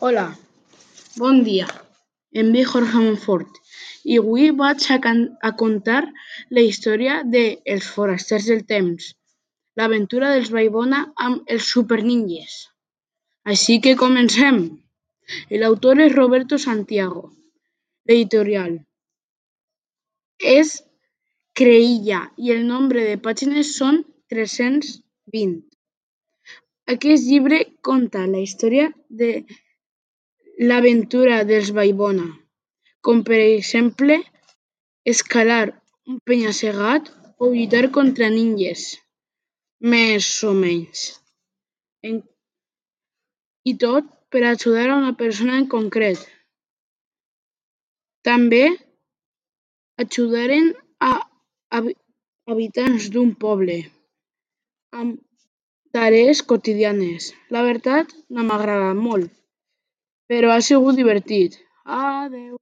Hola, bon dia, em dic Jorge Monfort i avui vaig a a contar la història de Els forasters del temps, l'aventura dels Vallbona amb els superninges. Així que comencem! L'autor és Roberto Santiago. L'editorial és Creïlla i el nombre de pàgines són tres-cents vint. Aquest llibre conta la història de l'aventura dels Vallbona, com per exemple escalar un penya-segat o lluitar contra ninges, més o menys, i tot per ajudar a una persona en concret. També ajudaren a habitants d'un poble amb tarees quotidianes. La veritat no m'ha agradat molt, però ha sigut divertit. Adeu.